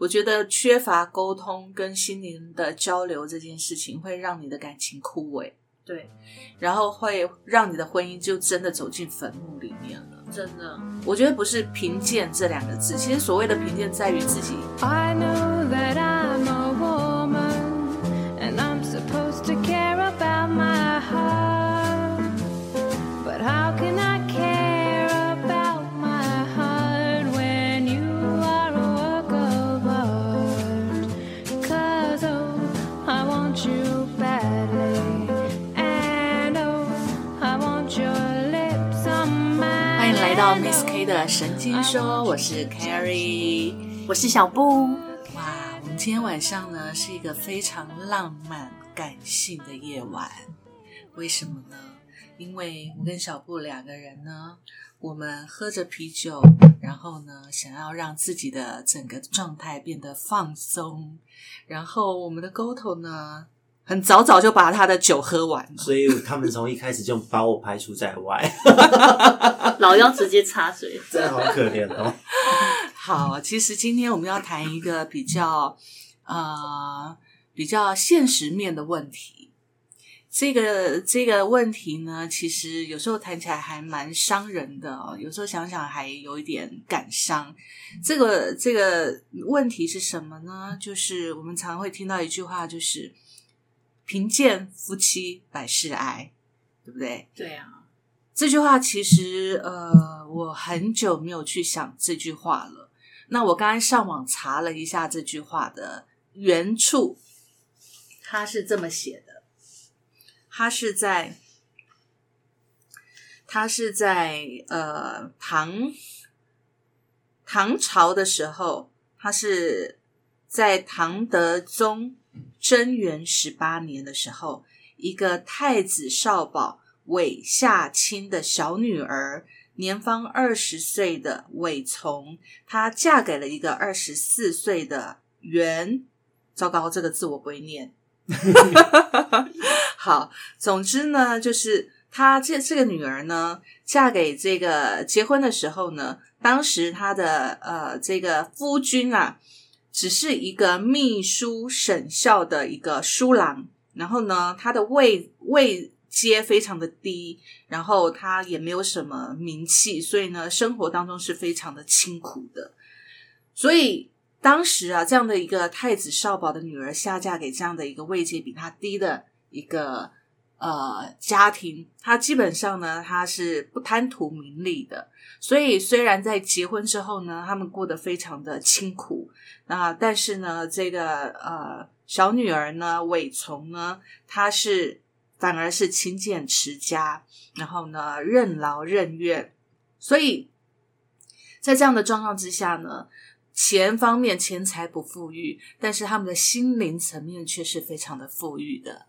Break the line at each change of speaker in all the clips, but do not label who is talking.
我觉得缺乏沟通跟心灵的交流这件事情，会让你的感情枯萎，
对，
然后会让你的婚姻就真的走进坟墓里面了。
真的，
我觉得不是贫贱这两个字，其实所谓的贫贱在于自己
I know that
到 Miss K 的神经说，我是 Carrie。
我是小布，
哇，我们今天晚上呢是一个非常浪漫、感性的夜晚。为什么呢？因为我跟小布两个人呢，我们喝着啤酒，然后呢，想要让自己的整个状态变得放松，然后我们的沟头呢，很早早就把他的酒喝完了。
所以他们从一开始就把我排除在外，
老妖直接插嘴，
真的好可怜哦。
好，其实今天我们要谈一个比较呃比较现实面的问题。这个这个问题呢，其实有时候谈起来还蛮伤人的哦，有时候想想还有一点感伤。这个这个问题是什么呢？就是我们常会听到一句话，就是“贫贱夫妻百事哀”，对不对？
对啊，
这句话其实呃，我很久没有去想这句话了。那我刚刚上网查了一下这句话的原处，他是这么写的，他是在他是在呃唐唐朝的时候，他是在唐德宗贞元十八年的时候，一个太子少保韦夏卿的小女儿，年方二十岁的韦从，她嫁给了一个二十四岁的元。糟糕，这个字我不会念。好，总之呢，就是她这这个女儿呢，嫁给这个结婚的时候呢，当时她的呃这个夫君啊，只是一个秘书省校的一个书郎，然后呢，他的位位阶非常的低，然后他也没有什么名气，所以呢，生活当中是非常的清苦的。所以当时啊，这样的一个太子少保的女儿下嫁给这样的一个位阶比他低的一个呃家庭，他基本上呢，他是不贪图名利的。所以虽然在结婚之后呢，他们过得非常的清苦，那但是呢，这个呃小女儿呢，韦从呢，她是反而是勤俭持家，然后呢任劳任怨，所以在这样的状况之下呢，钱方面钱财不富裕，但是他们的心灵层面却是非常的富裕的，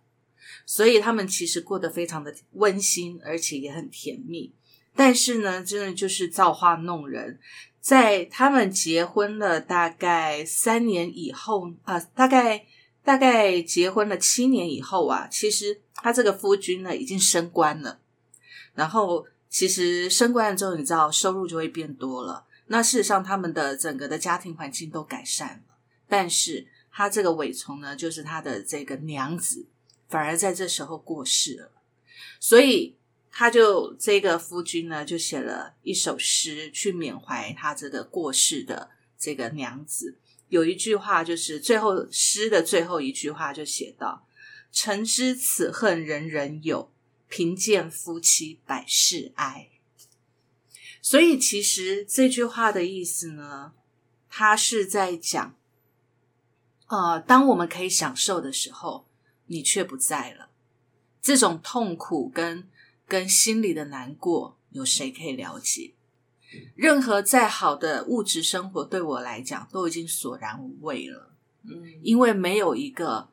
所以他们其实过得非常的温馨，而且也很甜蜜。但是呢，真的就是造化弄人。在他们结婚了大概三年以后啊、大概大概结婚了七年以后啊，其实他这个夫君呢已经升官了。然后其实升官了之后，你知道收入就会变多了。那事实上，他们的整个的家庭环境都改善了。但是他这个尾从呢，就是他的这个娘子，反而在这时候过世了。所以他就这个夫君呢，就写了一首诗去缅怀他这个过世的这个娘子。有一句话就是最后诗的最后一句话就写到：“诚知此恨人人有，贫贱夫妻百事哀。”所以其实这句话的意思呢，他是在讲，呃，当我们可以享受的时候，你却不在了，这种痛苦跟跟心里的难过，有谁可以了解？任何再好的物质生活，对我来讲都已经索然无味了，
嗯，
因为没有一个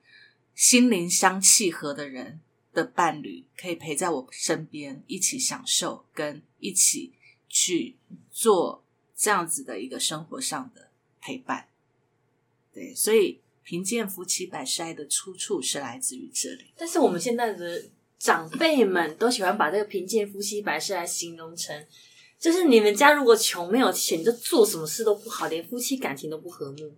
心灵相契合的人的伴侣可以陪在我身边，一起享受，跟一起去做这样子的一个生活上的陪伴。对，所以贫贱夫妻百事哀的出处是来自于这里。
但是我们现在的长辈们都喜欢把这个贫贱夫妻百事来形容成，就是你们家如果穷没有钱，就做什么事都不好，连夫妻感情都不和睦。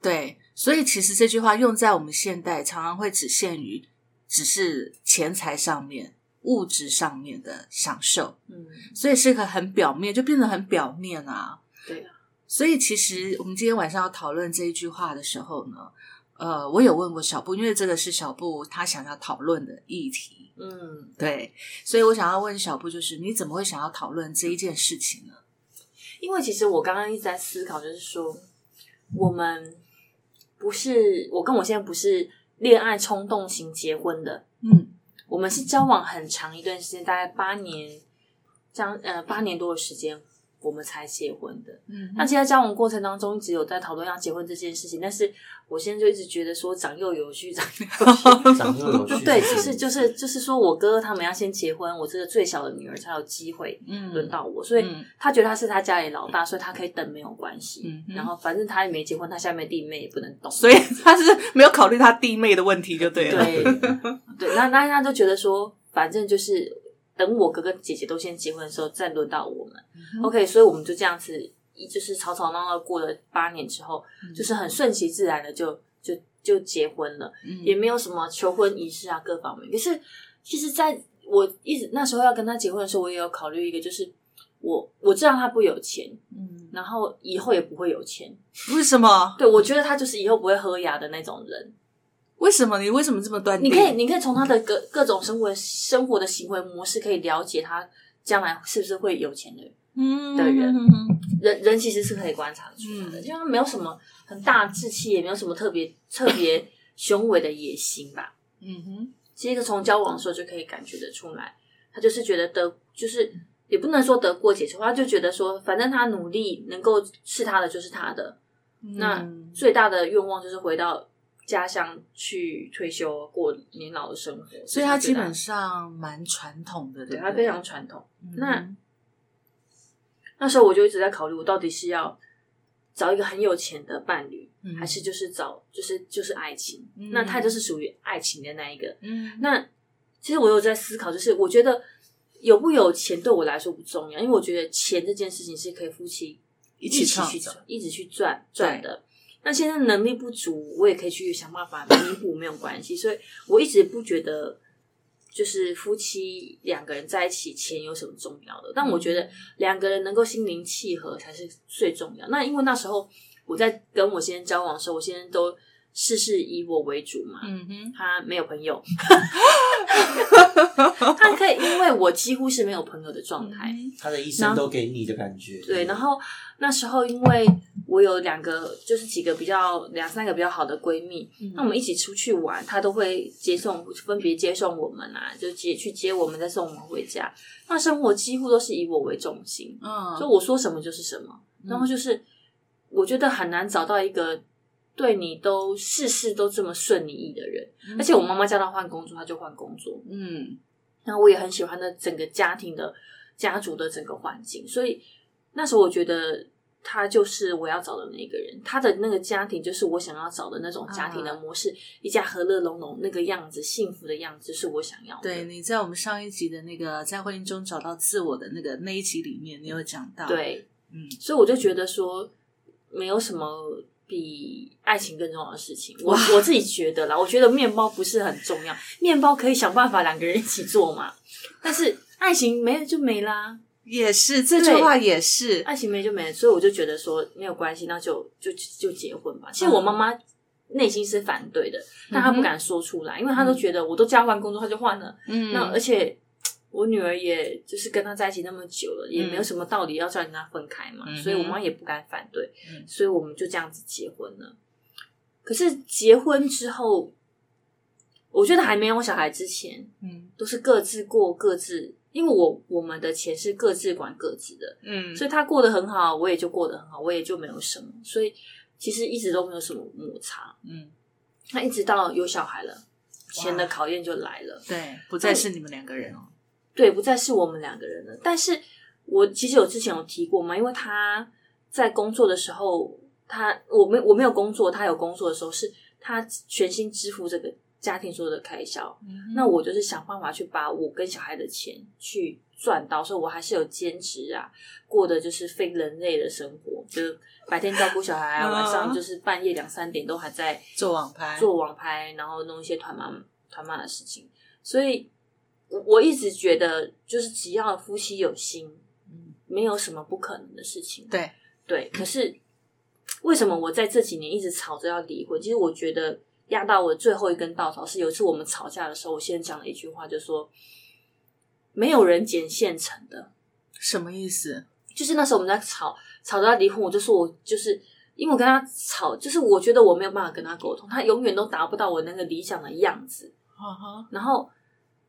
对，所以其实这句话用在我们现代，常常会只限于只是钱财上面、物质上面的享受，
嗯，
所以是个很表面，就变得很表面啊。
对啊，
所以其实我们今天晚上要讨论这一句话的时候呢，呃，我有问过小布，因为这个是小布他想要讨论的议题，
嗯，
对，所以我想要问小布，就是你怎么会想要讨论这一件事情呢？
因为其实我刚刚一直在思考，就是说我们不是我跟我现在不是恋爱冲动型结婚的，
嗯
我们是交往很长一段时间，大概八年，将呃八年多的时间，我们才结婚的。
嗯
那其实在交往过程当中，一直有在讨论要结婚这件事情，但是我现在就一直觉得说长幼有序，长幼有序。
长幼有序。
对，就是就是就是说我哥哥他们要先结婚，我这个最小的女儿才有机会
嗯
轮到我，所以
嗯
他觉得他是他家里老大，所以他可以等没有关系。
嗯
然后反正他也没结婚，他下面弟妹也不能动，
所以他是没有考虑他弟妹的问题，就对了。
对对，那那他就觉得说，反正就是等我哥哥姐姐都先结婚的时候，再轮到我们。OK，所以我们就这样子，一就是吵吵闹闹过了八年之后，就是很顺其自然的就就就结婚了，
嗯
也没有什么求婚仪式啊各方面。可是其实在我一直那时候要跟他结婚的时候，我也有考虑一个，就是我我知道他不有钱，
嗯，
然后以后也不会有钱。
为什么？
对我觉得他就是以后不会喝牙的那种人。
为什么你为什么这么断定？
你可以，你可以从他的各各种生活生活的行为模式，可以了解他将来是不是会有钱的人。
嗯
的人
嗯
人人其实是可以观察得出来的，
嗯
就他没有什么很大志气，也没有什么特别特别雄伟的野心吧。
嗯哼，
其实从交往的时候就可以感觉得出来，他就是觉得得，就是也不能说得过且求，他就觉得说，反正他努力能够是他的就是他的，那
嗯
最大的愿望就是回到家乡去退休过年老的生活。
所以他基本
上
上蛮传统的，
对他非常传统。
嗯
那那时候我就一直在考虑，我到底是要找一个很有钱的伴侣，
嗯
还是就是找就是就是爱情？
嗯
那他就是属于爱情的那一个。
嗯
那其实我有在思考，就是我觉得有不有钱对我来说不重要，因为我觉得钱这件事情是可以夫妻
一
一起去一直去赚赚的。那现在能力不足，我也可以去想办法弥补，没有关系。所以我一直不觉得，就是夫妻两个人在一起，钱有什么重要的？但我觉得两个人能够心灵契合才是最重要。那因为那时候我在跟我先生交往的时候，我先生都事事以我为主嘛，
嗯哼，
他没有朋友，他可以因为我几乎是没有朋友的状态，
他的一生都给你的感觉。
对，然后那时候因为我有两个，就是几个比较两三个比较好的闺蜜，那我们一起出去玩，她都会接送，分别接送我们啊，就接去接我们，再送我们回家。那生活几乎都是以我为中心，
嗯，
所以我说什么就是什么。然后就是我觉得很难找到一个对你都事事都这么顺你意的人，而且我妈妈叫她换工作，她就换工作。
嗯
然后我也很喜欢的整个家庭的家族的整个环境，所以那时候我觉得他就是我要找的那个人，他的那个家庭就是我想要找的那种家庭的模式，一家和乐融融那个样子，幸福的样子是我想要的。
对，你在我们上一集的那个在婚姻中找到自我的那个那一集里面，你有讲到，，
对，
嗯
所以我就觉得说没有什么。比爱情更重要的事情，我我自己觉得啦，我觉得面包不是很重要，面包可以想办法两个人一起做嘛，但是爱情没有就没啦，
也是这句话也是，
爱情没就没了，所以我就觉得说没有关系，那就就就结婚吧。其实我妈妈内心是反对的，但她不敢说出来，因为她都觉得我都叫她换工作，她就换了。
嗯。
那而且我女儿也就是跟他在一起那么久了，也没有什么道理要叫人家分开嘛，
嗯
所以我妈也不敢反对，
嗯。
所以我们就这样子结婚了。可是结婚之后，我觉得还没有小孩之前，
嗯。
都是各自过各自，因为我我们的钱是各自管各自的，
嗯，
所以他过得很好，我也就过得很好，我也就没有什么，所以其实一直都没有什么摩擦。
嗯
那一直到有小孩了，钱的考验就来了。
对，不再是你们两个人哦，
对，不再是我们两个人了。但是我其实有之前有提过嘛，因为他在工作的时候，他我没我没有工作，他有工作的时候，是他全心支付这个家庭所有的开销。
嗯
那我就是想办法去把我跟小孩的钱去赚到，所以我还是有兼职啊，过的就是非人类的生活，就是白天照顾小孩 晚上就是半夜两三点都还在
做网拍
做网拍，然后弄一些团妈团妈的事情。所以我我一直觉得，就是只要夫妻有心，
嗯
没有什么不可能的事情。
对，
对，可是为什么我在这几年一直吵着要离婚？其实我觉得压到我最后一根稻草是有一次我们吵架的时候，我先讲了一句话，就说没有人捡现成的。
什么意思？
就是那时候我们在吵吵着要离婚，我就说我就是因为我跟他吵，就是我觉得我没有办法跟他沟通，他永远都达不到我那个理想的样子。然后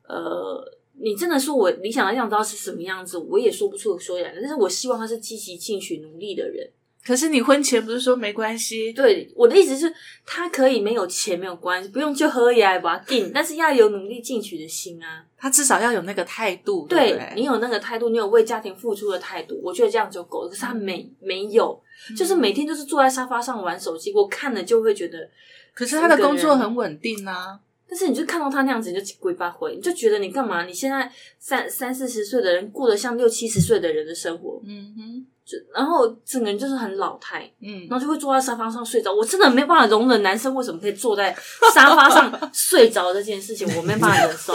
呃，你真的说我理想的样子要是什么样子，我也说不出所以然。但是我希望他是积极进取、努力的人。
可是你婚前不是说没关系？
对，我的意思是，他可以没有钱没有关系，不用就喝也把它定，但是要有努力进取的心啊。
他至少要有那个态度，对
你有那个态度，你有为家庭付出的态度，我觉得这样就够了。可是他没没有，就是每天就是坐在沙发上玩手机，我看了就会觉得。
可是他的工作很稳定啊。
但是你就看到他那样子，你就鬼发灰，你就觉得你干嘛？你现在三三四十岁的人过得像六七十岁的人的生活，
嗯哼，
就然后整个人就是很老态，
嗯
然后就会坐在沙发上睡着。我真的没办法容忍男生为什么可以坐在沙发上 睡着这件事情，我没办法忍受。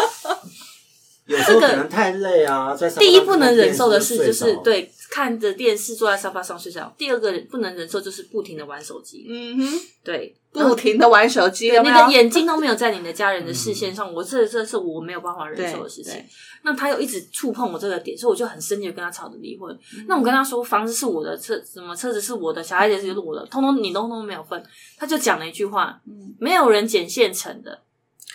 有时候可能太累啊，在上
第一不能忍受的事就是对看着电视坐在沙发上睡觉，第二个不能忍受就是不停的玩手机，
嗯哼，
对，
不停的玩手机，有
你
没有？
的眼睛都没有在你的家人的视线上，我这这是我没有办法忍受的事情。那他又一直触碰我这个点，所以我就很生气的跟他吵着离婚。
嗯。
那我跟他说，房子是我的，车什么车子是我的，小孩子是我的，通通你通通没有份。他就讲了一句话，
嗯。
没有人捡现成的。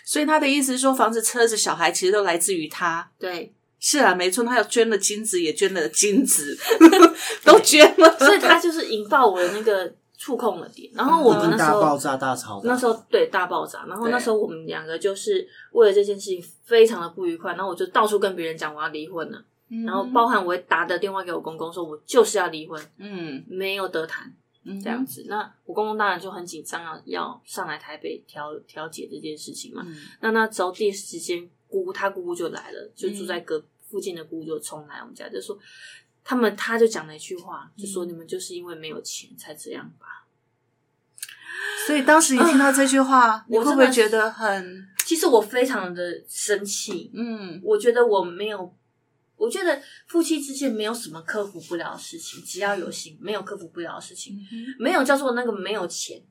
所以他的意思是说，房子、车子、小孩其实都来自于他。
对，
是啊，没错，他有捐了金子，也捐了金子，都捐了。
所以他就是引爆我的那个触控的点。然后我们那时候
大爆炸大吵，
那时候对大爆炸，然后那时候我们两个就是为了这件事情非常的不愉快，然后我就到处跟别人讲我要离婚了，然后包含我会打的电话给我公公说我就是要离婚，
嗯。
没有得谈。
嗯
这样子。那我公公当然就很紧张，要要上来台北调调解这件事情嘛。
嗯
那那时候第一时间姑姑他姑姑就来了，就住
嗯
在隔附近的姑姑就冲来我们家，就说他们他就讲了一句话，就
嗯
说你们就是因为没有钱才这样吧。
所以当时你听到这句话，你会不会觉得很
其实我非常的生气，
嗯
我觉得我没有，我觉得夫妻之间没有什么克服不了的事情，只要有心，没有克服不了的事情，没有叫做那个没有钱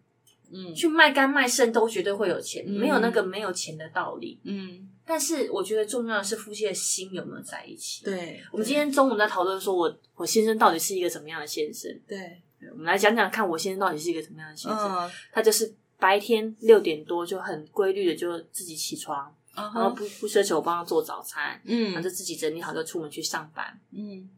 嗯
去卖肝卖肾都绝对会有钱，
嗯
没有那个没有钱的道理。
嗯，
但是我觉得重要的是夫妻的心有没有在一起。，
对，
我们今天中午在讨论说我我先生到底是一个什么样的先生，
对，
我们来讲讲看我先生到底是一个什么样的先生。
嗯，
他就是白天六点多就很规律的就自己起床，
然
然后不不奢求我帮他做早餐，然后
嗯
就自己整理好就出门去上班。
嗯，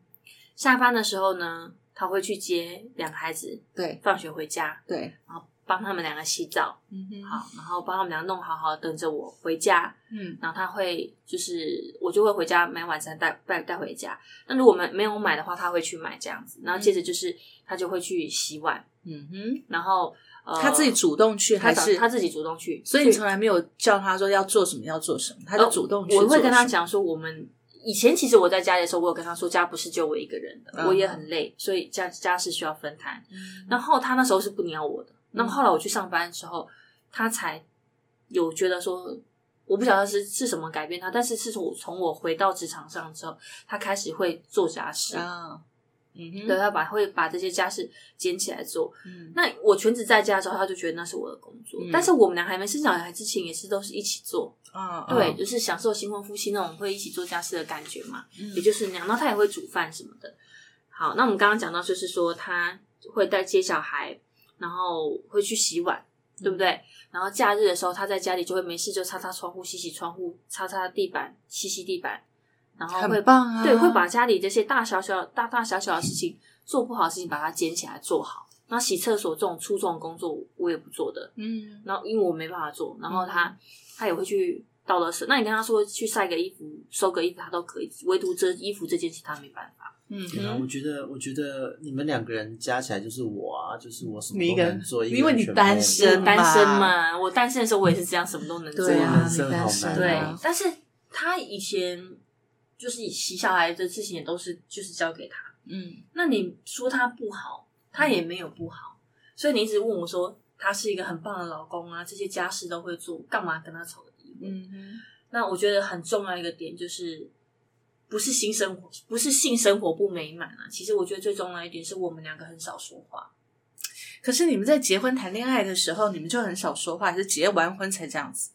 下班的时候呢，他会去接两个孩子
对。
放学回家，
对，
然后帮他们两个洗澡，
嗯哼，
好，然后帮他们俩弄好好，等着我回家。
嗯。
然后他会就是我就会回家买晚餐带带带回家。那如果没没有买的话，他会去买这样子。然后接着就是他就会去洗碗，
嗯哼，
然后呃
他自己主动去
他
还是？
找他自己主动去，
所以你从来没有叫他说要做什么要做什么，他就主动去
呃我会跟他讲说，我们以前其实我在家里的时候，我有跟他说，家不是就我一个人的，
嗯。
我也很累，所以家家事需要分摊。
嗯。
然后他那时候是不鸟我的，那么后来我去上班的时候，他才有觉得说，我不晓得是是什么改变他，但是是从我从我回到职场上之后，他开始会做家事，
啊，嗯哼，
对，他把会把这些家事捡起来做。
嗯
那我全职在家的时候，他就觉得那是我的工作，
嗯
但是我们俩还没生小孩之前，也是都是一起做。
啊，
对，就是享受新婚夫妻那种会一起做家事的感觉嘛，
嗯
也就是那样。然后他也会煮饭什么的。好，那我们刚刚讲到，就是说他会带接小孩，然后会去洗碗，对不对？然后假日的时候，他在家里就会没事就擦擦窗户、洗洗窗户、擦擦地板、吸吸地板，然后会
很棒啊，
对，会把家里这些大小小、大大小小的事情做不好的事情，把它捡起来做好。然后洗厕所这种粗重的工作，我也不做的。
嗯
然后因为我没办法做，然后他、他也会去倒了水。那你跟他说去晒个衣服、收个衣服，他都可以，唯独这衣服这件事他没办法。
嗯
我觉得，我觉得你们两个人加起来就是我啊，就是我什么都
你一个
能做，一个
因为你单身
单身嘛，我单身的时候我也是这样，什么都能做。
对啊，
人生
你单身
好难
对
啊，
但是他以前就是洗小孩的事情也都是就是交给他。
嗯
那你说他不好，他也没有不好，所以你一直问我说他是一个很棒的老公啊，这些家事都会做，干嘛跟他吵个离婚？
嗯哼，
那我觉得很重要一个点就是，不是性生活，不是性生活不美满啊。其实我觉得最重要一点是我们两个很少说话。
可是你们在结婚谈恋爱的时候，你们就很少说话，还是结完婚才这样子？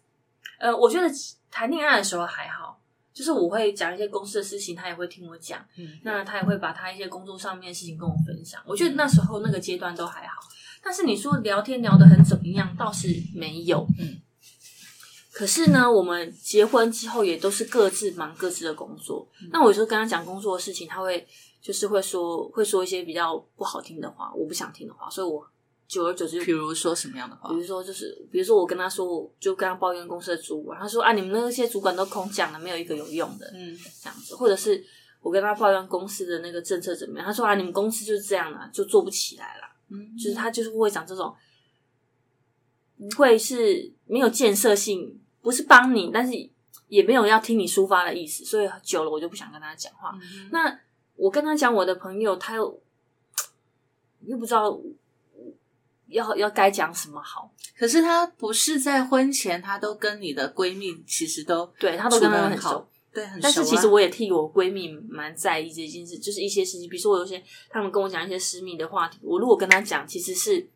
呃，我觉得谈恋爱的时候还好，就是我会讲一些公司的事情，他也会听我讲，
嗯
那他也会把他一些工作上面的事情跟我分享。我觉得那时候那个阶段都还好，但是你说聊天聊得很怎么样，倒是没有。
嗯，
可是呢，我们结婚之后也都是各自忙各自的工作。那我有时候跟他讲工作的事情，他会就是会说会说一些比较不好听的话，我不想听的话，所以我久而久之
比如说什么样的话
比？如说，就是比如说，我跟他说，我就跟他抱怨公司的主管，他说啊，你们那些主管都空讲了，没有一个有用的，
嗯
这样子，或者是我跟他抱怨公司的那个政策怎么样，他说啊，你们公司就是这样啊、就做不起来了，
嗯，
就是他就是会讲这种，不会是没有建设性，不是帮你，但是也没有要听你抒发的意思，所以久了我就不想跟他讲话。
嗯
那我跟他讲我的朋友，他又又不知道要要该讲什么好。
可是他不是在婚前，他都跟你的闺蜜其实都
对他都跟他们很熟
对，很。
但是其实我也替我闺蜜蛮在意这件事，就是一些事情，比如说我有些他们跟我讲一些私密的话题，我如果跟他讲，其实是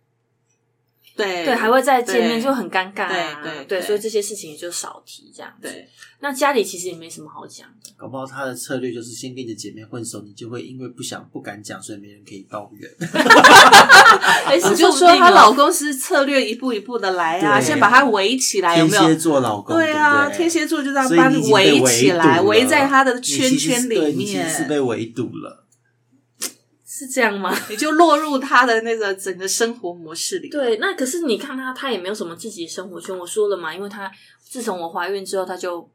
对
对还会再见面就很尴尬、啊，
对对对
对。所以这些事情就少提这样子。
对，
那家里其实也没什么好讲的，
搞不好他的策略就是先跟你的姐妹混熟，你就会因为不想不敢讲，所以没人可以抱怨。
哎，
我
是
就说她老公是策略一步一步的来啊，先把她围起来，有没有？天蝎？
座老公，
对啊，天蝎座就这样把
你
围
围
起来，围在他的圈圈里
面其实是，被围堵了。
是这样吗？
你就落入他的那个整个生活模式里。
对，那可是你看他，他也没有什么自己的生活圈。我说了嘛，因为他自从我怀孕之后，他就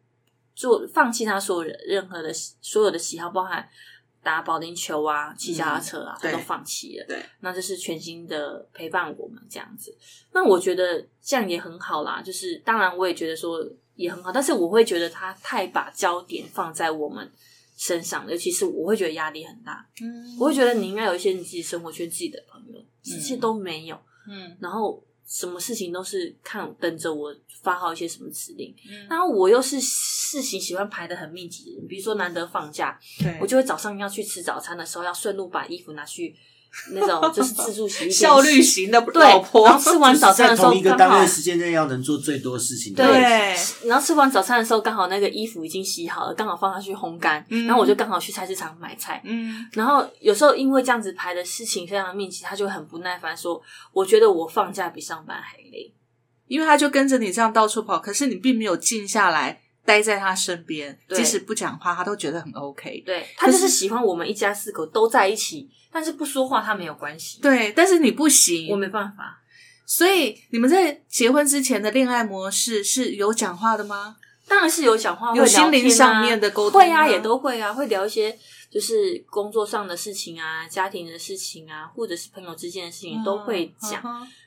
做放弃他所有任何的所有的喜好，包含打保龄球啊、骑脚踏车啊，他都放弃了。
对，
那就是全心的陪伴我们这样子。那我觉得这样也很好啦。就是当然，我也觉得说也很好，但是我会觉得他太把焦点放在我们身上，尤其是我会觉得压力很大。
嗯
我会觉得你应该有一些你自己生活圈、自己的朋友，这些都没有。
嗯
然后什么事情都是看等着我发号一些什么指令，
嗯
然后我又是事情喜欢排的很密集的人，比如说难得放假，
对
我就会早上要去吃早餐的时候，要顺路把衣服拿去那种就是自助洗衣
效率型的
对，
老婆
然后吃完早餐的时候
就是在同一个单位时间内要能做最多事情。
对
对，
然后吃完早餐的时候刚好那个衣服已经洗好了，刚好放下去烘干，
嗯
然后我就刚好去菜市场买菜，
嗯
然后有时候因为这样子排的事情非常密集，他就很不耐烦说：“我觉得我放假比上班还累。
因为他就跟着你这样到处跑，可是你并没有静下来待在他身边，即使不讲话，他都觉得很 OK”。
对他就是喜欢我们一家四口都在一起，但是不说话他没有关系，
对，但是你不行，
我没办法。
所以你们在结婚之前的恋爱模式是有讲话的吗？
当然是有讲话，
有心灵上面的沟通
会啊，也都会啊，会聊一些就是工作上的事情啊、家庭的事情啊，或者是朋友之间的事情都会讲。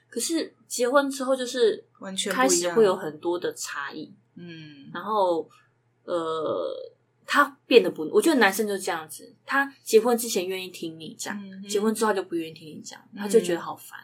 可是结婚之后，就是
完全
开始会有很多的差异。
嗯。
然后呃，他变得不，我觉得男生就是这样子，他结婚之前愿意听你讲，
嗯
结婚之后他就不愿意听你讲，他就觉得好烦。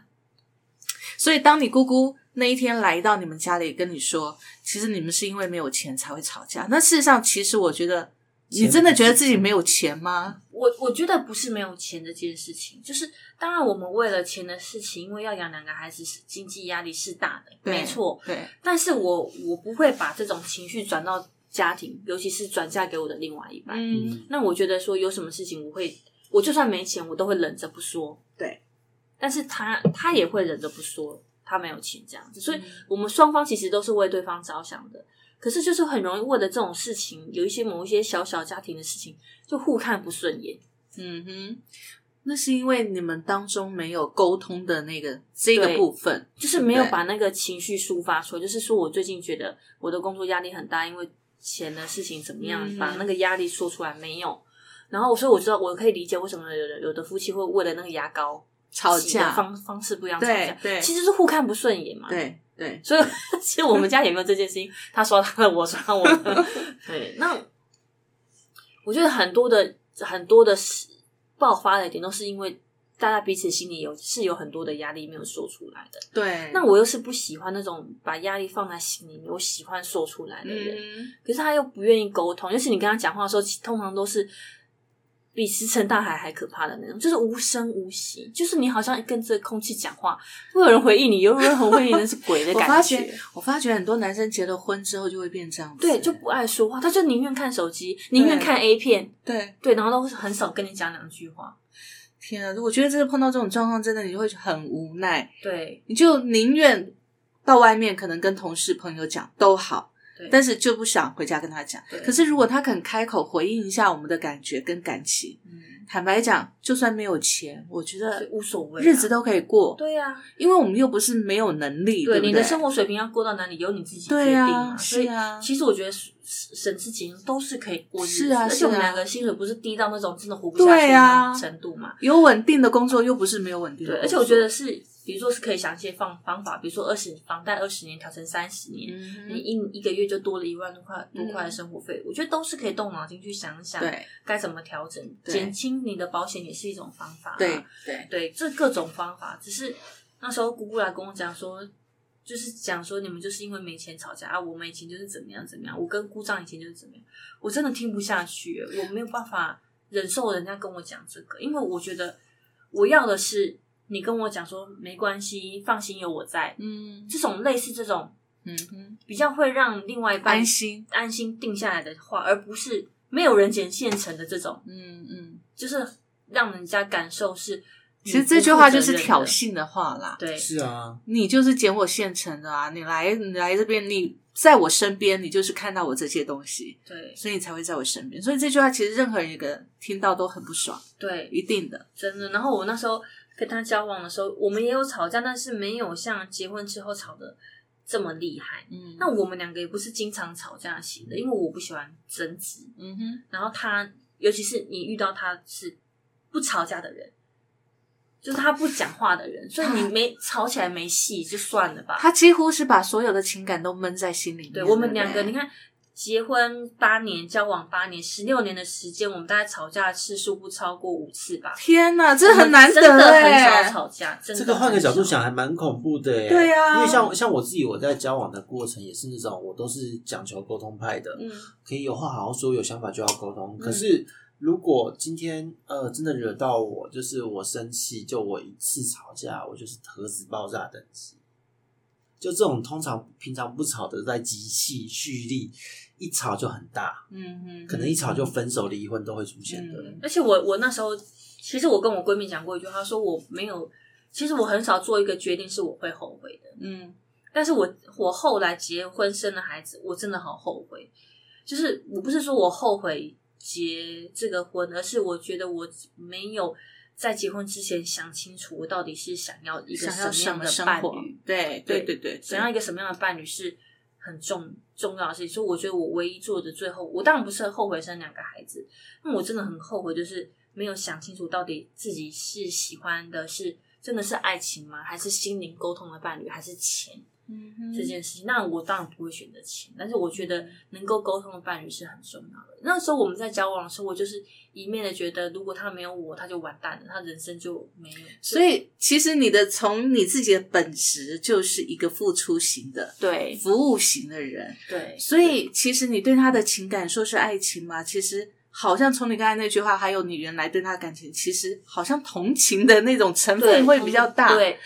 所以当你姑姑那一天来到你们家里跟你说，其实你们是因为没有钱才会吵架，那事实上，其实我觉得你真的觉得自己没有钱吗？
我我觉得不是没有钱这件事情，就是当然我们为了钱的事情，因为要养两个孩子，是经济压力是大的，没错。
对，
但是我我不会把这种情绪转到家庭，尤其是转嫁给我的另外一半。
嗯
那我觉得说有什么事情，我会我就算没钱，我都会忍着不说。
对，
但是他他也会忍着不说，他没有钱这样子，所以
嗯
我们双方其实都是为对方着想的。可是就是很容易为了这种事情，有一些某一些小小家庭的事情，就互看不顺眼。
嗯哼，那是因为你们当中没有沟通的那个这个部分，
就是没有把那个情绪抒发出来。就是说我最近觉得我的工作压力很大，因为钱的事情怎么样，
嗯
把那个压力说出来没有。然后所以我知道我可以理解为什么有的有的夫妻会为了那个牙膏
吵架，
方方式不一样吵架，
对对
其实是互看不顺眼嘛。，
对对，
所以其实我们家也没有这件事情，他刷他的，我刷我的。对，那我觉得很多的很多的爆发的点都是因为大家彼此心里有是有很多的压力没有说出来的。
对，
那我又是不喜欢那种把压力放在心里面，我喜欢说出来的人。
嗯，
可是他又不愿意沟通，尤其你跟他讲话的时候，通常都是比石沉大海还可怕的那种，就是无声无息，就是你好像跟这个空气讲话，不会有人回应你，有人回应你那是鬼的
我
感
发觉，我发觉很多男生结了婚之后就会变这样子，
对，就不爱说话，他就宁愿看手机，宁愿看 A 片，
对。
对，然后都很少跟你讲两句话，
天啊！我觉得这个碰到这种状况，真的你会很无奈，
对
你就宁愿到外面可能跟同事朋友讲都好，
对，
但是就不想回家跟他讲。可是如果他肯开口回应一下我们的感觉跟感情，
嗯，
坦白讲，就算没有钱，我觉得
无所谓啊，
日子都可以过，
对呀、
因为我们又不是没有能力，对
你的生活水平要过到哪里，由你自己决定
啊
所以
是啊
其实我觉得省省吃俭用都是可以过日子，
是啊
而且我们两个薪水不是低到那种真的活不下去的程度嘛。
有稳定的工作，又不是没有稳定的
对，
工作。
而且我觉得是，比如说是可以想一些方方法，比如说二十房贷二十年调成三十年，你
嗯
一一个月就多了一万多块多块的生活费，我觉得都是可以动脑筋去想想，
对。
该怎么调整，减轻你的保险也是一种方法、啊。
对对。
对，这各种方法，只是那时候姑姑来跟我讲说，就是讲说你们就是因为没钱吵架啊，我们以前就是怎么样怎么样，我跟姑丈以前就是怎么样，我真的听不下去，我没有办法忍受人家跟我讲这个，因为我觉得我要的是你跟我讲说没关系，放心有我在，
嗯
这种类似这种
嗯哼，
比较会让另外一半
安心，
安心定下来的话，而不是没有人捡现成的这种，
嗯嗯。
就是让人家感受是。
其实这句话就是挑衅的话啦。
对，
是啊，
你就是捡我现成的啊！你来，你来这边，你在我身边，你就是看到我这些东西，
对
所以你才会在我身边。所以这句话其实任何人一个听到都很不爽，
对，
一定的。
真的。然后我那时候跟他交往的时候，我们也有吵架，但是没有像结婚之后吵的这么厉害。
嗯
那我们两个也不是经常吵架型的，因为我不喜欢争执。
嗯哼，
然后他，尤其是你遇到他是不吵架的人，就是他不讲话的人，所以你没吵起来没戏就算了吧。
他几乎是把所有的情感都闷在心里面。
对我们两个，你看。结婚八年，交往八年，十六年的时间，我们大概吵架的次数不超过五次吧。
天哪，这很难得哎、
很少吵架，真的
这个换个角度想，还蛮恐怖的耶。
对啊
因为像像我自己，我在交往的过程也是那种，我都是讲求沟通派的，
嗯，
可以有话好好说，有想法就要沟通。可是如果今天呃真的惹到我，就是我生气，就我一次吵架，我就是核子爆炸等级。就这种通常平常不吵的，在集气蓄力，一吵就很大，
嗯哼，
可能一吵就分手、离婚都会出现的。
嗯
而且我我那时候，其实我跟我闺蜜讲过一句话，说我没有，其实我很少做一个决定是我会后悔的。
嗯
但是我我后来结婚生了孩子，我真的好后悔。就是我不是说我后悔结这个婚，而是我觉得我没有在结婚之前想清楚，我到底是想要一个
什
什么样的伴侣。？
对对对对，
想要一个什么样的伴侣是很重重要的事情。所以我觉得我唯一做的最后，我当然不是后悔生两个孩子，那我真的很后悔，就是没有想清楚到底自己是喜欢的是真的是爱情吗？还是心灵沟通的伴侣，还是钱这件事情？那我当然不会选择钱，但是我觉得能够沟通的伴侣是很重要的。那时候我们在交往的时候，我就是一面的觉得，如果他没有我，他就完蛋了，他人生就没有。
所以其实你的从你自己的本质就是一个付出型的、
对
服务型的人，
对，
所以其实你对他的情感说是爱情嘛？其实好像从你刚才那句话，还有你原来对他的感情，其实好像同情的那种成分会比较大。，
对。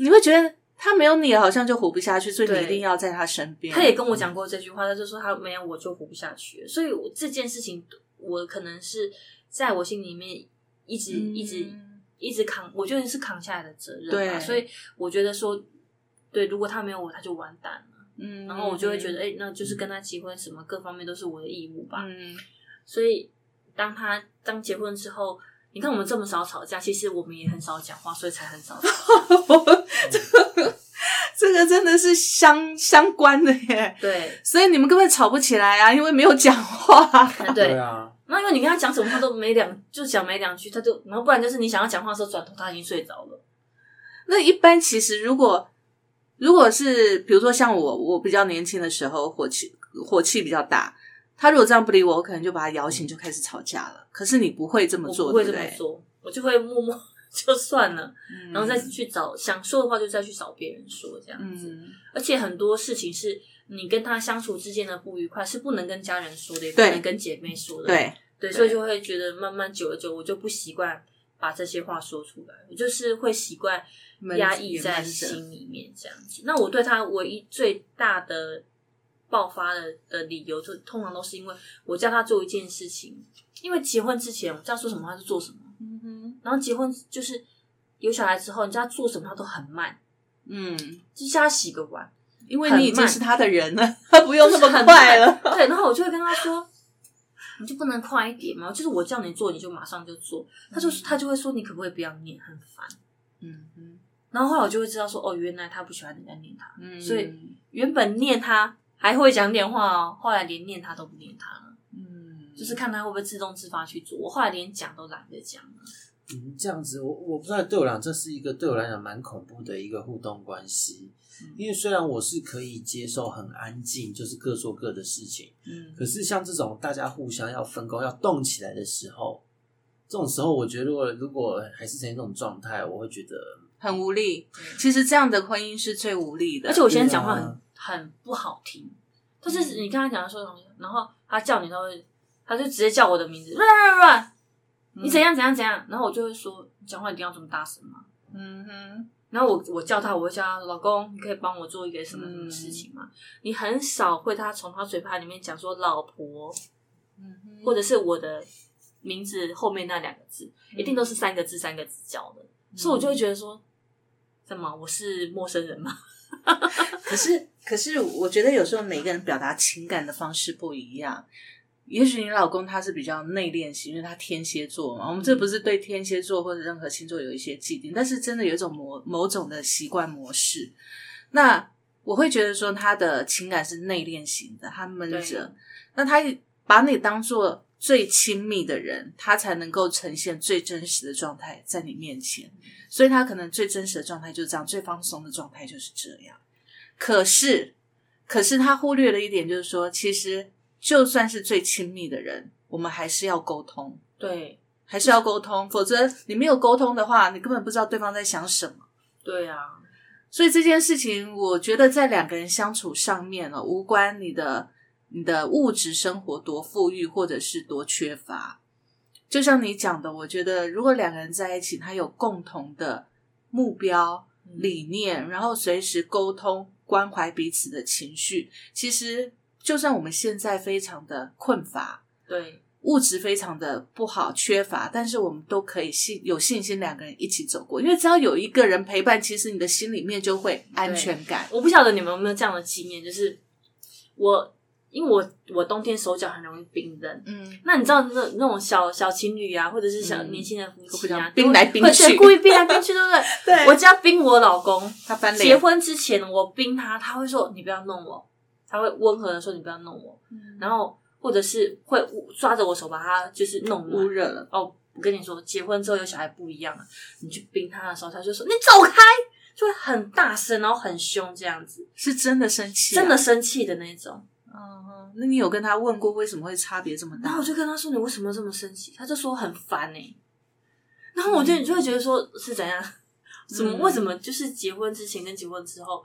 你会觉得他没有你好像就活不下去，所以你一定要在他身边。
他也跟我讲过这句话，他就说他没有我就活不下去，所以我这件事情我可能是在我心里面一直、
嗯
一直一直扛，我觉得是扛下来的责任吧。
对
所以我觉得说，对，如果他没有我，他就完蛋了。
嗯，
然后我就会觉得，哎、那就是跟他结婚，什么各方面都是我的义务吧。
嗯，
所以当他当结婚之后，你看我们这么少吵架，其实我们也很少讲话，所以才很少吵架。
这个真的是相相关的耶。
对，
所以你们根本吵不起来啊，因为没有讲话。
对
啊，
那因为你跟他讲什么，他都没两，就讲没两句，他就，然后不然就是你想要讲话的时候转头，他已经睡着了。
那一般其实如果如果是比如说像我，我比较年轻的时候，火气火气比较大，他如果这样不理我，我可能就把他摇醒，就开始吵架了。可是你不会这么做，
我不会这？么做，我就会默默 就算了，
嗯
然后再去找想说的话，就再去找别人说这样子。
嗯，
而且很多事情是你跟他相处之间的不愉快，是不能跟家人说的，也不
对
能跟姐妹说的。
对，
对，
对
所以就会觉得慢慢久了久，我就不习惯把这些话说出来，我就是会习惯压抑在心里面这样子。那我对他唯一最大的爆发的的理由，就通常都是因为我叫他做一件事情，因为结婚之前我叫他说什么他就做什么，
嗯哼，
然后结婚就是有小孩之后，你叫他做什么他都很慢，
嗯，
就叫他洗个碗，
因为你已经是他的人了，他不
不
用那么快了。
对，然后我就会跟他说。你就不能快一点吗？就是我叫你做，你就马上就做。他就他就会说，你可不可以不要念，很烦。
嗯哼，
然后后来我就会知道说，哦，原来他不喜欢人家念他，
嗯
所以原本念他还会讲点话哦，后来连念他都不念他了，
嗯，
就是看他会不会自动自发去做。我后来连讲都懒得讲了。
嗯，这样子，我我不知道对我来讲，这是一个对我来讲蛮恐怖的一个互动关系。
嗯
因为虽然我是可以接受很安静，就是各做各的事情，
嗯
可是像这种大家互相要分工、要动起来的时候，这种时候，我觉得如果如果还是呈现这种状态，我会觉得
很无力。其实这样的婚姻是最无力的，
而且我现在讲话很很不好听，就是你跟他讲的说什么，然后他叫你，他会他就直接叫我的名字，乱乱乱乱，你怎样怎样怎样，然后我就会说，你讲话一定要这么大声吗？
嗯哼，
然后我我叫他，我会叫他老公，你可以帮我做一个什么什么事情吗？你很少会他从他嘴巴里面讲说老婆，
嗯哼，
或者是我的名字后面那两个字，一定都是三个字三个字叫的，所以我就会觉得说，怎么？我是陌生人吗？
可是，可是，我觉得有时候每个人表达情感的方式不一样。也许你老公他是比较内敛型，因为他天蝎座嘛。我们这不是对天蝎座或者任何星座有一些既定，但是真的有一种某某种的习惯模式。那我会觉得说他的情感是内敛型的，他闷着，那他把你当做最亲密的人，他才能够呈现最真实的状态在你面前。所以他可能最真实的状态就是这样，最放松的状态就是这样。可是，可是他忽略了一点，就是说，其实就算是最亲密的人，我们还是要沟通，
对
还是要沟通，否则你没有沟通的话，你根本不知道对方在想什么。
对啊，
所以这件事情，我觉得在两个人相处上面呢，无关你的你的物质生活多富裕，或者是多缺乏。就像你讲的，我觉得如果两个人在一起，他有共同的目标、理念，然后随时沟通、关怀彼此的情绪，其实就算我们现在非常的困乏，
对
物质非常的不好缺乏，但是我们都可以信有信心两个人一起走过，因为只要有一个人陪伴，其实你的心里面就会安全感。
我不晓得你们有没有这样的经验，就是我因为我我冬天手脚很容易冰冷。
嗯，
那你知道那那种小小情侣啊，或者是小
嗯。
年轻人夫
会这
妻啊
样，冰来冰
会
去。
对故意冰来冰去，对不对？
对。
我只要冰我老公，
他翻脸，
结婚之前我冰他，他会说你不要弄我，他会温和的说你不要弄我，然后或者是会抓着我手把他就是弄
污。热了。
哦，我跟你说，结婚之后有小孩不一样了，你去冰他的时候，他就说你走开，就会很大声，然后很凶这样子，
是真的生气、啊。
真的，生气的那种。
嗯，那你有跟他问过为什么会差别这么大
然后我？就跟他说：“你为什么这么生气？”他就说很烦哎、然后我就就会觉得说是怎样？怎么、
嗯
为什么就是结婚之前跟结婚之后，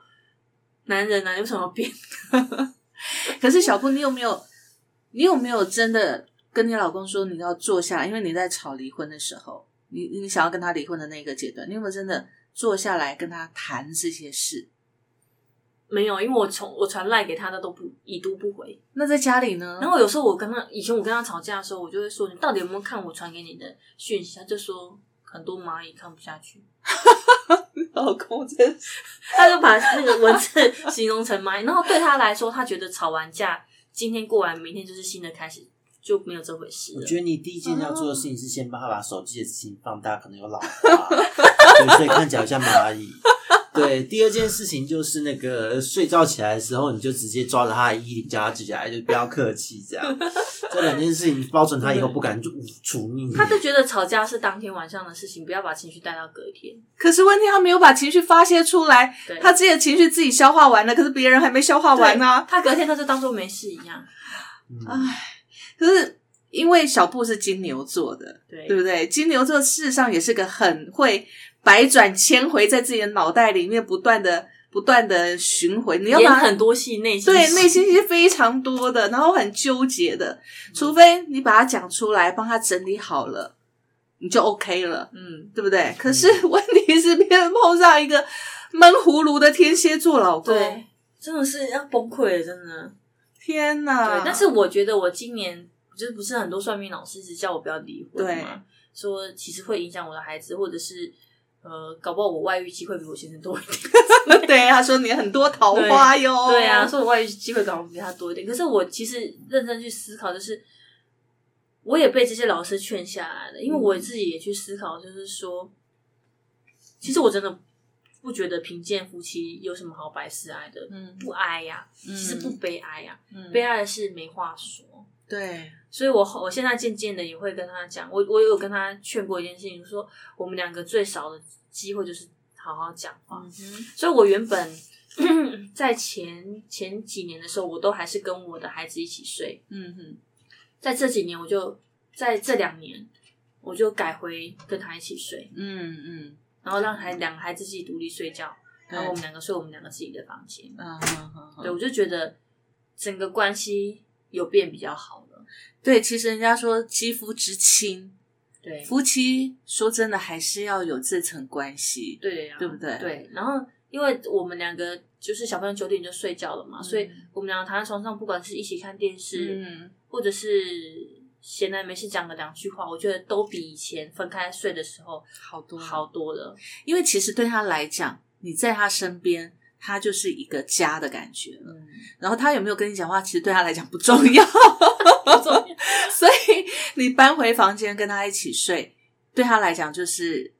男人啊有什么要变？
可是小布，你有没有，你有没有真的跟你老公说你要坐下来？因为你在吵离婚的时候，你你想要跟他离婚的那个阶段，你有没有真的坐下来跟他谈这些事？
没有，因为我从我传赖给他，的都不已读不回。
那在家里呢？
然后有时候我跟他以前我跟他吵架的时候，我就会说：“你到底有没有看我传给你的讯息？”他就说：“很多蚂蚁看不下去。
老公真是，”
他就把那个文字形容成蚂蚁。然后对他来说，他觉得吵完架，今天过完，明天就是新的开始，就没有这回事了。
我觉得你第一件要做的事情是先帮他把手机的事情放大，可能有老花，对所以看起来像蚂蚁。对，第二件事情就是那个睡觉起来的时候，你就直接抓着他的衣领叫他起来，就不要客气，这样。这两件事情包准他以后不敢就处你。
他就觉得吵架是当天晚上的事情，不要把情绪带到隔天。
可是问题他没有把情绪发泄出来，他自己的情绪自己消化完了，可是别人还没消化完呢、
他隔天他就当做没事一样。
嗯
可是因为小布是金牛座的，
对
对不对？金牛座事实上也是个很会百转千回，在自己的脑袋里面不断的、不断的巡回。你要把
很多戏，内心戏
对内心戏非常多的，然后很纠结的，除非你把它讲出来，帮他整理好了，你就 OK 了，
嗯，
对不对？可是问题是，别人碰上一个闷葫芦的天蝎座老公，
对，真的是要崩溃了，真的。
天哪！
对，但是我觉得我今年就是不是很多算命老师一直叫我不要离婚
对
嘛，说其实会影响我的孩子，或者是呃，搞不好我外遇机会比我先生多一点。
对他说你很多桃花哟，
对啊，说我外遇机会搞不好比他多一点。可是我其实认真去思考，就是我也被这些老师劝下来了，因为我自己也去思考，就是说，其实我真的不觉得贫贱夫妻有什么好百事哀的，
嗯
不哀呀、
嗯
其实不悲哀呀、
嗯
悲哀的是没话说。
对，
所以我我现在渐渐的也会跟他讲，我我有跟他劝过一件事情，说我们两个最少的机会就是好好讲话。
嗯，
所以我原本 在前前几年的时候，我都还是跟我的孩子一起睡。
嗯哼，
在这几年，我就在这两年，我就改回跟他一起睡，
嗯嗯，
然后让孩两个孩子自己独立睡觉，然后我们两个睡我们两个自己的房间。
啊哈哈哈
对，我就觉得整个关系有变比较好了。
对，其实人家说肌肤之亲，
对，
夫妻说真的还是要有这层关系，
对呀、
对不对
对，然后因为我们两个就是小朋友九点就睡觉了嘛，所以
嗯
我们两个躺在床上，不管是一起看电视，
嗯
或者是闲来没事讲个两句话，我觉得都比以前分开睡的时候
好多
好多了。
因为其实对他来讲，你在他身边，他就是一个家的感觉了。
嗯，
然后他有没有跟你讲话，其实对他来讲 不重要，所以你搬回房间跟他一起睡，对他来讲就是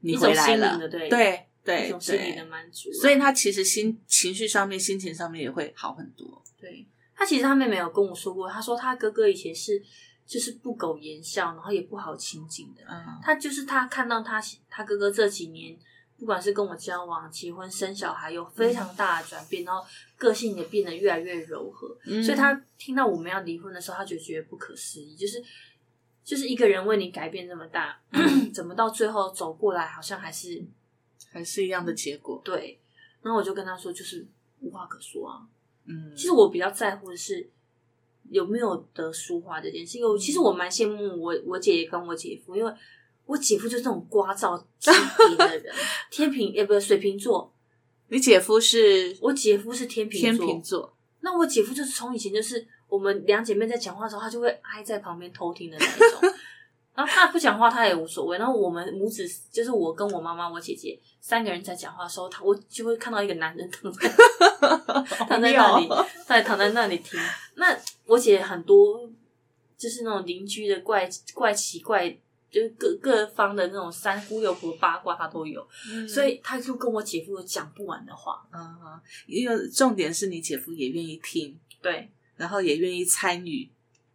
你回来了
一种心灵，的对
对
一
对
种心理的
对，
满足。
所以他其实心情绪上面、心情上面也会好很多。
对他其实他妹妹有跟我说过，他说他哥哥以前是就是不苟言笑，然后也不好亲近的。
嗯
他就是他看到他他哥哥这几年，不管是跟我交往、结婚、生小孩，有非常大的转变，然后个性也变得越来越柔和。
嗯
所以他听到我们要离婚的时候，他就觉得不可思议，就是就是一个人为你改变这么大，怎么到最后走过来，好像还是
还是一样的结果。
对。然后我就跟他说，就是无话可说啊。
嗯，
其实我比较在乎的是有没有得抒发这件事，因为我其实我蛮羡慕我我姐姐跟我姐夫，因为我姐夫就是那种聒噪极点的人，天平也不是水瓶座，
你姐夫是
我姐夫是天秤
天
座，
秤座，
那我姐夫就是从以前就是我们两姐妹在讲话的时候，他就会挨在旁边偷听的那一种。然后他不讲话，他也无所谓。然后我们母子就是我跟我妈妈、我姐姐三个人在讲话的时候，他我就会看到一个男人躺在 躺在那里，在，躺在那里听。那我姐很多就是那种邻居的怪怪奇怪，就是各各方的那种三姑六婆八卦，他都有。所以他就跟我姐夫有讲不完的话。
嗯哼，因为重点是你姐夫也愿意听，
对，
然后也愿意参与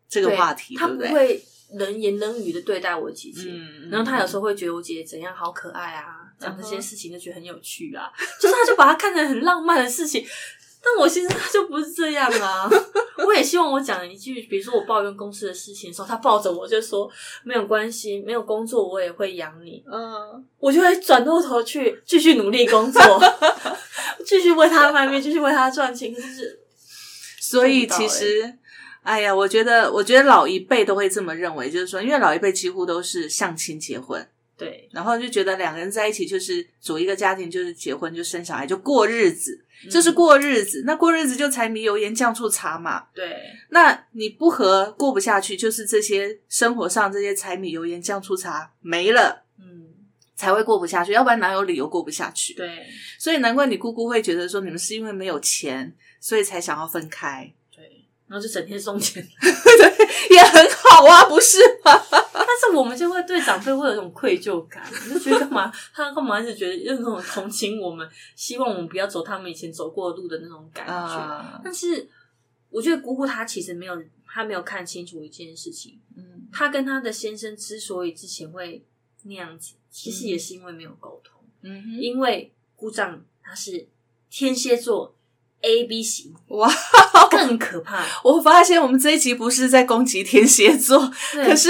这个话题，
他？不会冷言冷语的对待我姐姐。
嗯，
然后他有时
候
候会觉得我姐姐怎样好可爱啊，讲这些事情就觉得很有趣啊，就是他就把它看成很浪漫的事情。但我现在就不是这样啊！我也希望我讲一句，比如说我抱怨公司的事情的时候，他抱着我就说没有关系，没有工作我也会养你。
嗯，
我就会转过头去继续努力工作，继续为他卖命，继续为他赚钱。可是
所以其实。哎呀，我觉得，我觉得老一辈都会这么认为，就是说，因为老一辈几乎都是相亲结婚，
对，
然后就觉得两个人在一起就是组一个家庭，就是结婚就生小孩就过日子，
嗯
就是过日子。那过日子就柴米油盐酱醋茶嘛。
对
那你不和过不下去，就是这些生活上这些柴米油盐酱醋茶没了，
嗯
才会过不下去，要不然哪有理由过不下去？
对
所以难怪你姑姑会觉得说你们是因为没有钱，所以才想要分开，
对，然后就整天送钱。
对也很好啊，不是吗？
他但是我们就会对长辈会有一种愧疚感，就觉得干嘛他干嘛一直觉得有那种同情我们，希望我们不要走他们以前走过的路的那种感觉。
啊，
但是我觉得姑姑她其实没有，她没有看清楚一件事情。
嗯
她跟她的先生之所以之前会那样子，其实也是因为没有沟通。
嗯哼，
因为姑丈他是天蝎座 A B 型，
哇，
更可怕。
我发现我们这一集不是在攻击天蝎座，可是，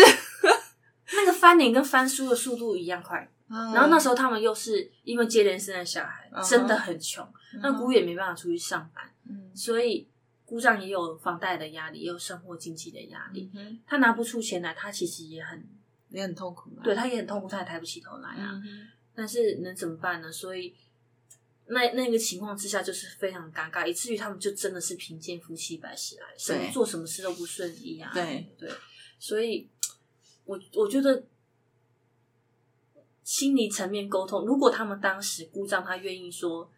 那个翻脸跟翻书的速度一样快。
然
然后那时候他们又是因为接连生的小孩，
嗯
真的很穷，那姑也没办法出去上班，
嗯
所以姑丈也有房贷的压力，也有生活经济的压力。
嗯
他拿不出钱来，他其实也很，
也很痛苦啊，
对他也很痛苦，他也抬不起头来啊。
嗯
但是能怎么办呢？所以那那个情况之下，就是非常尴尬，以至于他们就真的是贫贱夫妻百事哀，什么做什么事都不顺意啊。
对
对，所以我我觉得心理层面沟通，如果他们当时姑丈他愿意说，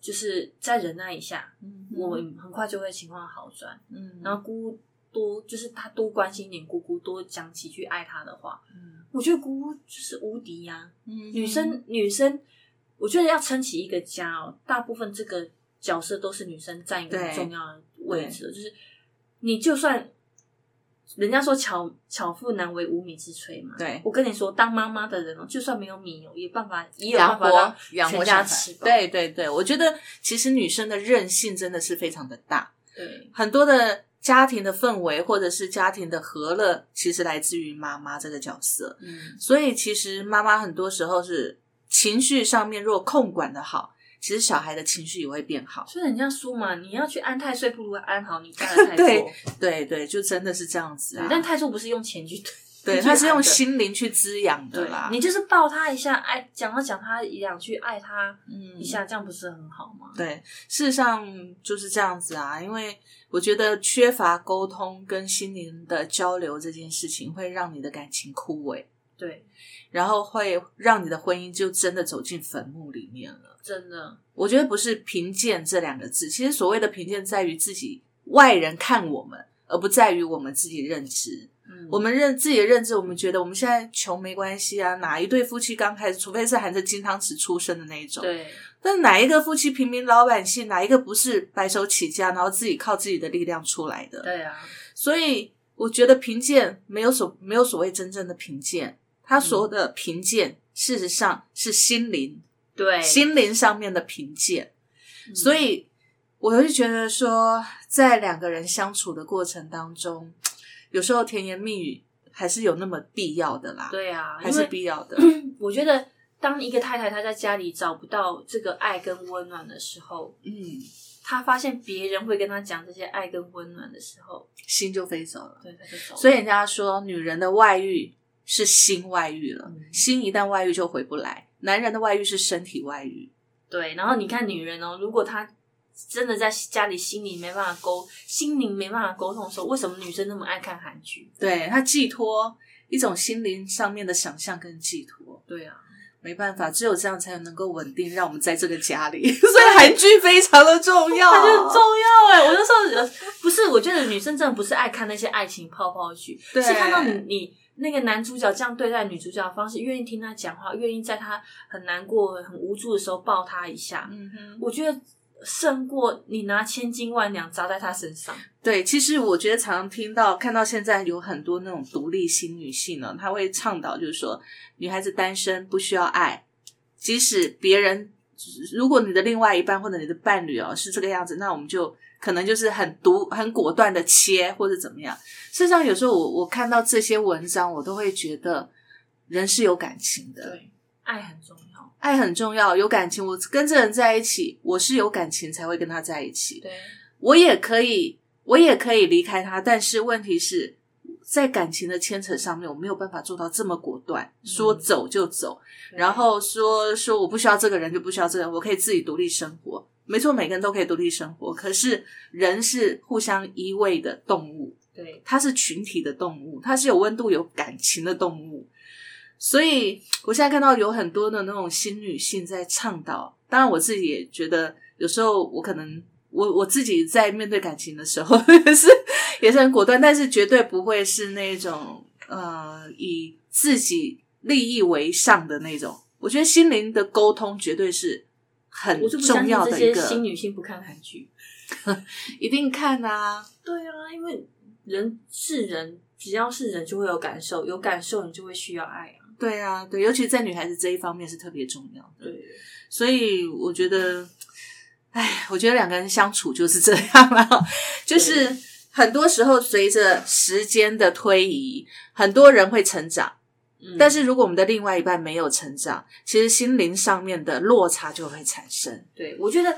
就是再忍耐一下，
嗯
我很快就会情况好转。
嗯，
然后姑多就是他多关心一点姑姑，多讲几句爱她的话，
嗯
我觉得姑姑就是无敌呀、
嗯
女生女生，我觉得要撑起一个家哦，大部分这个角色都是女生占一个很重要的位置，就是你就算人家说巧巧妇难为无米之炊嘛，
对。
我跟你说，当妈妈的人哦，就算没有米哦，也办法也有办法让全家吃饱，
对对对，我觉得其实女生的韧性真的是非常的大，
对。
很多的家庭的氛围或者是家庭的和乐，其实来自于妈妈这个角色。
嗯，
所以其实妈妈很多时候是情绪上面若控管的好，其实小孩的情绪也会变好。
所以人家说嘛，你要去安太岁，不如安好你家的 太
对
座。
对对，就真的是这样子啊。
但太岁不是用钱去
对，
去
他是用心灵去滋养的啦。
你就是抱他一下，爱讲他讲他一两句，爱他
嗯
一下，这样不是很好吗？
对，事实上就是这样子啊，因为我觉得缺乏沟通跟心灵的交流这件事情，会让你的感情枯萎，
对，
然后会让你的婚姻就真的走进坟墓里面了。
真的，
我觉得不是贫贱这两个字，其实所谓的贫贱在于自己外人看我们，而不在于我们自己认知。
嗯，
我们认自己的认知，我们觉得我们现在穷没关系啊，哪一对夫妻刚开始，除非是含着金汤匙出生的那一种，
对
但哪一个夫妻平民老百姓，哪一个不是白手起家，然后自己靠自己的力量出来的？
对啊，
所以我觉得贫贱没有所没有所谓真正的贫贱，他所有的贫贱，事实上是心灵
对，
心灵上面的贫贱。
嗯
所以我就觉得说，在两个人相处的过程当中，有时候甜言蜜语还是有那么必要的啦，
对啊，
还是必要的。
我觉得当一个太太她在家里找不到这个爱跟温暖的时候，
嗯，
她发现别人会跟她讲这些爱跟温暖的时候，
心就飞走了。
对，她就走了。
所以人家说，女人的外遇是心外遇了，
嗯
心一旦外遇就回不来；男人的外遇是身体外遇。
对，然后你看女人哦，如果她真的在家里心里没办法沟，心灵没办法沟通的时候，为什么女生那么爱看韩剧？
对她寄托一种心灵上面的想象跟寄托，
对啊，
没办法，只有这样才能够稳定，让我们在这个家里。所以韩剧非常的重要，
它就很重要哎！我那时候呃不是，我觉得女生真的不是爱看那些爱情泡泡剧，
对
是看到你你那个男主角这样对待女主角的方式，愿意听她讲话，愿意在她很难过、很无助的时候抱她一下，
嗯哼，
我觉得胜过你拿千金万两砸在她身上。
对，其实我觉得常常听到、看到现在有很多那种独立型女性呢，她会倡导就是说，女孩子单身不需要爱，即使别人，如果你的另外一半或者你的伴侣哦是这个样子，那我们就可能就是很独、很果断的切或者怎么样。事实上，有时候我我看到这些文章，我都会觉得人是有感情的，
对，爱很重要。
爱很重要，有感情。我跟这人在一起，我是有感情才会跟他在一起。
对，
我也可以，我也可以离开他，但是问题是在感情的牵扯上面，我没有办法做到这么果断，说走就走，
对
然后说说我不需要这个人就不需要这个人，我可以自己独立生活。没错，每个人都可以独立生活，可是人是互相依偎的动物，
对，
它是群体的动物，它是有温度、有感情的动物。所以我现在看到有很多的那种新女性在倡导，当然我自己也觉得，有时候我可能我我自己在面对感情的时候 也是也是很果断，但是绝对不会是那种呃以自己利益为上的那种。我觉得心灵的沟通绝对是很重要的一个，
新女性不看韩剧。
一定看啊。
对啊，因为人是人，只要是人就会有感受，有感受你就会需要爱啊。
对啊，对，尤其在女孩子这一方面是特别重要的。
对，
所以我觉得，哎，我觉得两个人相处就是这样了，就是很多时候随着时间的推移，很多人会成长，
嗯。
但是如果我们的另外一半没有成长，其实心灵上面的落差就会产生。
对，我觉得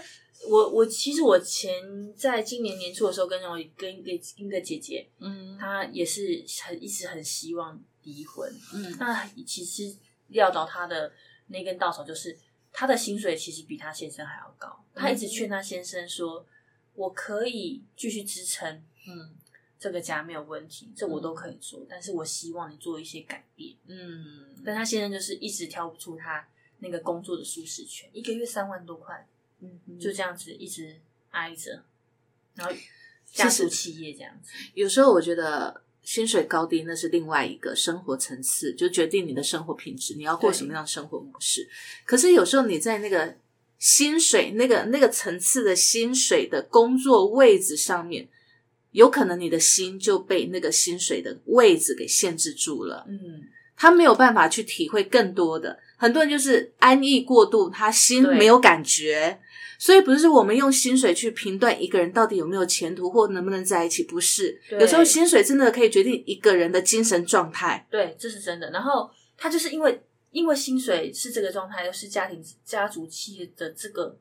我我其实我前在今年年初的时候跟我跟一个一个姐姐，
嗯。
她也是很一直很希望离婚，
嗯。
那其实撂倒她的那根稻草就是她的薪水其实比她先生还要高，她一直劝她先生说，我可以继续支撑
嗯
这个家没有问题，这我都可以做，但是我希望你做一些改变。
嗯，
但他现在就是一直挑不出他那个工作的舒适圈，一个月三万多块。
嗯
就这样子一直挨着，然后家族企业这样子。
有时候我觉得薪水高低那是另外一个生活层次，就决定你的生活品质，你要过什么样的生活模式。可是有时候你在那个薪水那个那个层次的薪水的工作位置上面，有可能你的心就被那个薪水的位置给限制住了。
嗯，
他没有办法去体会更多的。很多人就是安逸过度，他心没有感觉，所以不是我们用薪水去评断一个人到底有没有前途或能不能在一起，不是。有时候薪水真的可以决定一个人的精神状态。
对，这是真的。然后他就是因为因为薪水是这个状态，又是家庭家族企业的这个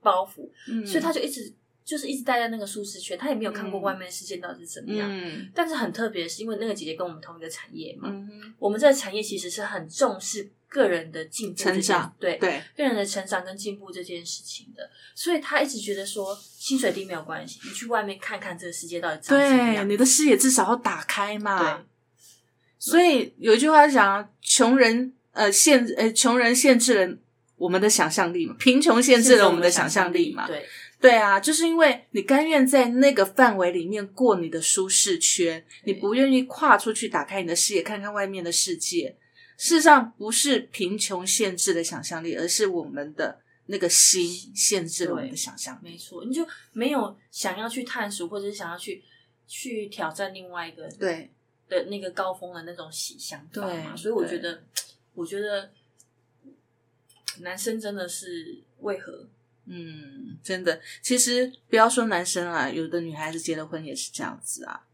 包袱，
嗯
所以他就一直就是一直待在那个舒适圈，他也没有看过
嗯
外面的世界到底是怎么样。
嗯
但是很特别的是，因为那个姐姐跟我们同一个产业嘛，
嗯
我们这个产业其实是很重视个人的进
成长
对
对，
个人的成长跟进步这件事情的，所以他一直觉得说薪水低没有关系，你去外面看看这个世界到底长什么样。
对你的视野至少要打开嘛。
对，
所以有一句话讲啊，穷人呃限呃穷人限制了我们的想象力嘛，贫穷限制了我们的想象力嘛。
对
对啊，就是因为你甘愿在那个范围里面过你的舒适圈，你不愿意跨出去打开你的视野，看看外面的世界。事实上，不是贫穷限制了想象力，而是我们的那个心限制了我们的想象力。
没错，你就没有想要去探索，或者是想要去去挑战另外一个
对，
的那个高峰的那种喜想法嘛。
对
所以我觉得，我觉得男生真的是为何？
嗯，真的，其实不要说男生啊，有的女孩子结了婚也是这样子啊，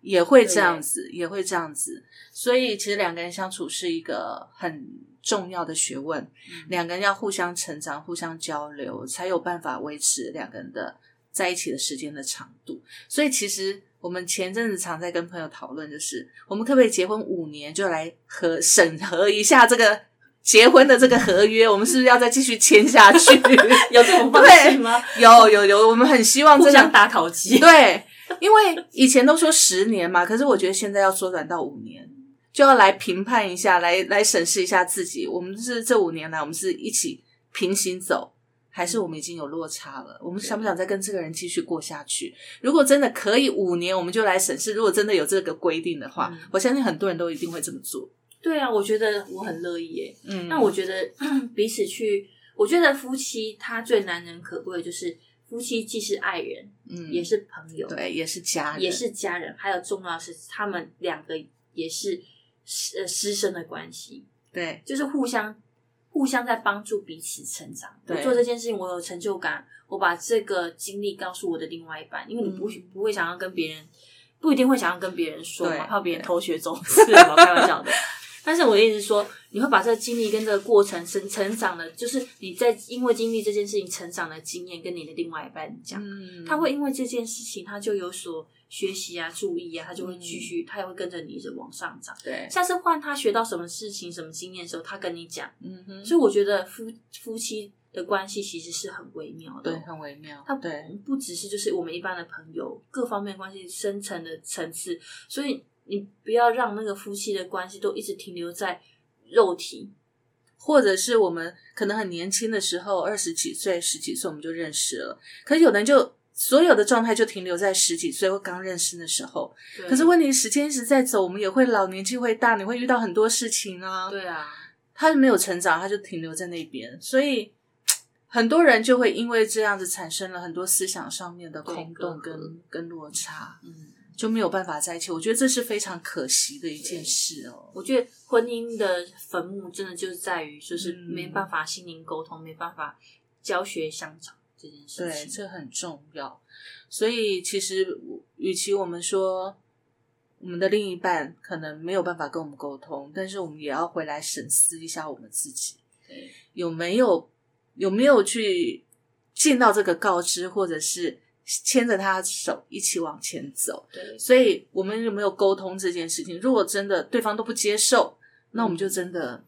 也会这样子，也会这样子。所以，其实两个人相处是一个很重要的学问，
嗯
两个人要互相成长、互相交流，才有办法维持两个人的在一起的时间的长度。所以，其实我们前阵子常在跟朋友讨论，就是我们可不可以结婚五年就来核审核一下这个结婚的这个合约，我们是不是要再继续签下去？
有这种方式吗？
有有有，我们很希望真的
互相打烤鸡。
对，因为以前都说十年嘛，可是我觉得现在要缩短到五年，就要来评判一下，来来审视一下自己，我们是这五年来，我们是一起平行走，还是我们已经有落差了？我们想不想再跟这个人继续过下去？如果真的可以五年，我们就来审视。如果真的有这个规定的话，
嗯
我相信很多人都一定会这么做。
对啊，我觉得我很乐意耶。
嗯。
那我觉得 彼此去，我觉得夫妻他最难能可贵的就是夫妻既是爱人，
嗯。
也是朋友，
对，也是家人，
也是家人，还有重要的是他们两个也是师呃师生的关系，
对。
就是互相互相在帮助彼此成长。我
对。
做这件事情，我有成就感，我把这个经历告诉我的另外一半，因为你不、
嗯。
不会想要跟别人，不一定会想要跟别人说
对
嘛，怕别人偷学走私嘛，开玩笑的。但是我的意思是说，你会把这个经历跟这个过程成成长的，就是你在因为经历这件事情成长的经验，跟你的另外一半讲，
嗯。
他会因为这件事情，他就有所学习啊、注意啊，他就会继续，他也会跟着你一直往上涨。
对，
下次换他学到什么事情、什么经验的时候，他跟你讲。
嗯哼，
所以我觉得夫夫妻的关系其实是很微妙的，
对，很微妙，
它
对，
不只是就是我们一般的朋友，各方面关系深层的层次，所以你不要让那个夫妻的关系都一直停留在肉体，
或者是我们可能很年轻的时候，二十几岁、十几岁我们就认识了，可是有的人就所有的状态就停留在十几岁或刚认识的时候。可是问题时间一直在走，我们也会老，年纪会大，你会遇到很多事情啊。
对啊，
他没有成长，他就停留在那边，所以很多人就会因为这样子产生了很多思想上面的空洞跟跟落差，
嗯，
就没有办法在一起。我觉得这是非常可惜的一件事哦。
我觉得婚姻的坟墓真的就是在于，就是
嗯
没办法心灵沟通，没办法教学相长这件事
对，这很重要。所以其实，与其我们说我们的另一半可能没有办法跟我们沟通，但是我们也要回来审视一下我们自己
对
有没有有没有去尽到这个告知，或者是牵着他的手一起往前走。
对
所以我们有没有沟通这件事情？如果真的对方都不接受，那我们就真的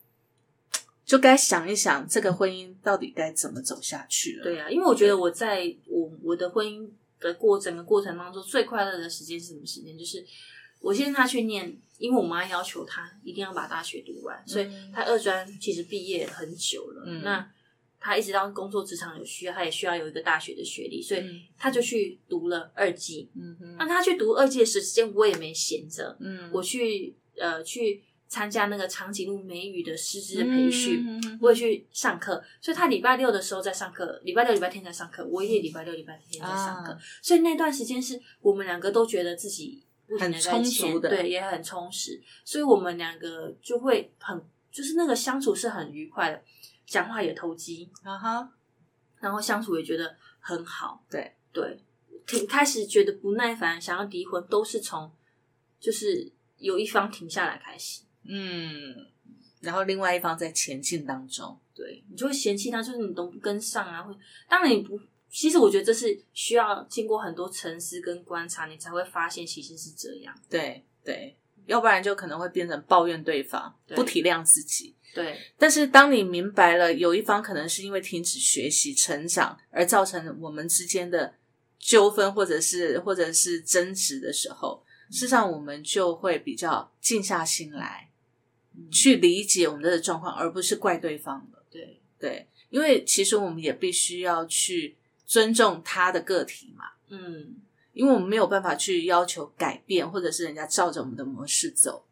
就该想一想，这个婚姻到底该怎么走下去了。
对啊，因为我觉得我在我我的婚姻的过整个过程当中，最快乐的时间是什么时间？就是我先他去念，因为我妈要求他一定要把大学读完，所以他二专其实毕业很久了。
嗯
那他一直到工作职场有需要，他也需要有一个大学的学历，所以
嗯
他就去读了二技。
嗯哼，
那他去读二技的时间，我也没闲着，
嗯，
我去呃去参加那个长颈鹿美语的师资的培训。
嗯
我也去上课，所以他礼拜六的时候在上课，礼拜六、礼拜天在上课，我也礼拜六、礼拜天在上课，
啊
所以那段时间是我们两个都觉得自己不停的在
很充
前
足的
对，也很充实，所以我们两个就会很，就是那个相处是很愉快的，讲话也投机，
啊哈，
然后相处也觉得很好，
对
对，挺开始觉得不耐烦，想要离婚，都是从就是有一方停下来开始。
嗯，然后另外一方在前进当中，
对你就会嫌弃他，就是你都不跟上啊。会当然你不，其实我觉得这是需要经过很多沉思跟观察，你才会发现其实是这样。
对对，要不然就可能会变成抱怨对方，
对
不体谅自己。
对
但是当你明白了有一方可能是因为停止学习、成长而造成我们之间的纠纷，或者是或者是争执的时候，事实上我们就会比较静下心来，
嗯
去理解我们的状况，而不是怪对方了。
对
对，因为其实我们也必须要去尊重他的个体嘛，
嗯，
因为我们没有办法去要求改变，或者是人家照着我们的模式走，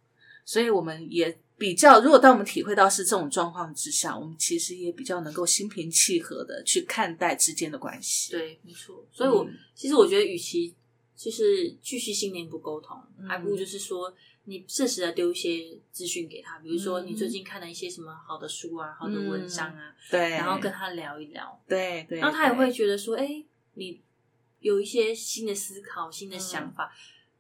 所以我们也比较，如果当我们体会到是这种状况之下，我们其实也比较能够心平气和的去看待之间的关系。
对，没错。所以我、
嗯
其实我觉得，与其就是继续心灵不沟通，
嗯
还不如就是说。你适时的丢一些资讯给他，比如说
嗯
你最近看了一些什么好的书啊、好的文章啊，
对，
然后跟他聊一聊，
对对，
然后他也
对
会觉得说，哎、你有一些新的思考、新的想
嗯
法，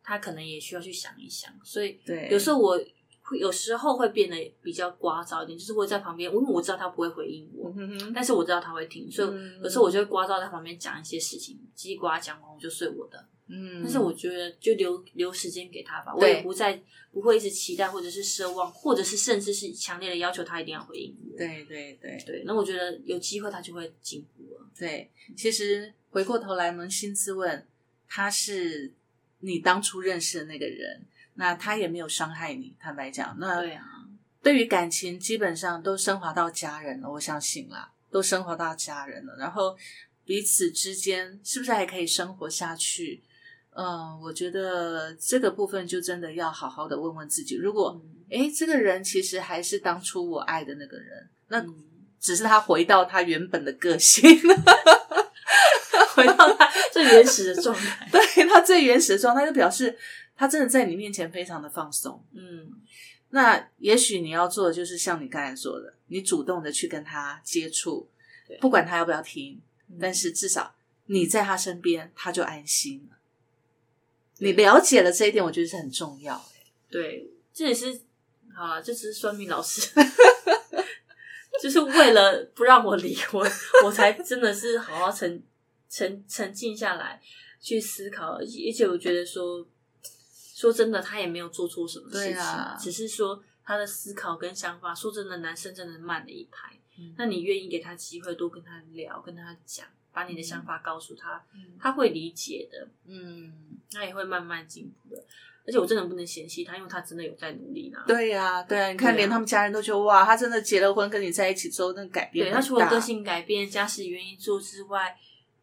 他可能也需要去想一想。所以
对
有时候我会有时候会变得比较聒噪一点，就是会在旁边，因为我知道他不会回应我，
嗯哼
但是我知道他会听，所以
嗯
有时候我就会聒噪在旁边讲一些事情，叽里呱啦讲完我就睡我的。
嗯，
但是我觉得就留留时间给他吧，我也不再不会一直期待或者是奢望，或者是甚至是强烈的要求他一定要回应我。
对对对
对，那我觉得有机会他就会进步了。
对，其实回过头来扪心自问，他是你当初认识的那个人，那他也没有伤害你。坦白讲，那
对啊，
对于感情，基本上都升华到家人了，我相信啦，都升华到家人了。然后彼此之间是不是还可以生活下去？嗯，我觉得这个部分就真的要好好的问问自己。如果
嗯
诶，这个人其实还是当初我爱的那个人，那
嗯
只是他回到他原本的个性，
回到他最原始的状态。
对他最原始的状态，就表示他真的在你面前非常的放松。
嗯，
那也许你要做的就是像你刚才说的，你主动的去跟他接触，不管他要不要听，
嗯
但是至少你在他身边，他就安心了。你了解了这一点，我觉得是很重要、欸。
对，这也是好了，这只是算命老师，就是为了不让我离婚，我才真的是好好沉沉沉静下来去思考，而且而且我觉得说，说真的，他也没有做错什么事情，
啊
只是说他的思考跟想法，说真的，男生真的慢了一拍。
嗯
那你愿意给他机会，多跟他聊，跟他讲，把你的想法告诉他，
嗯
他会理解的。
嗯，
他也会慢慢进步的。而且我真的不能嫌弃他，因为他真的有在努力呢。
对呀、对啊，你看，连他们家人都觉得哇，他真的结了婚，跟你在一起之后，那改变
对，他除了个性改变、家事愿意做之外，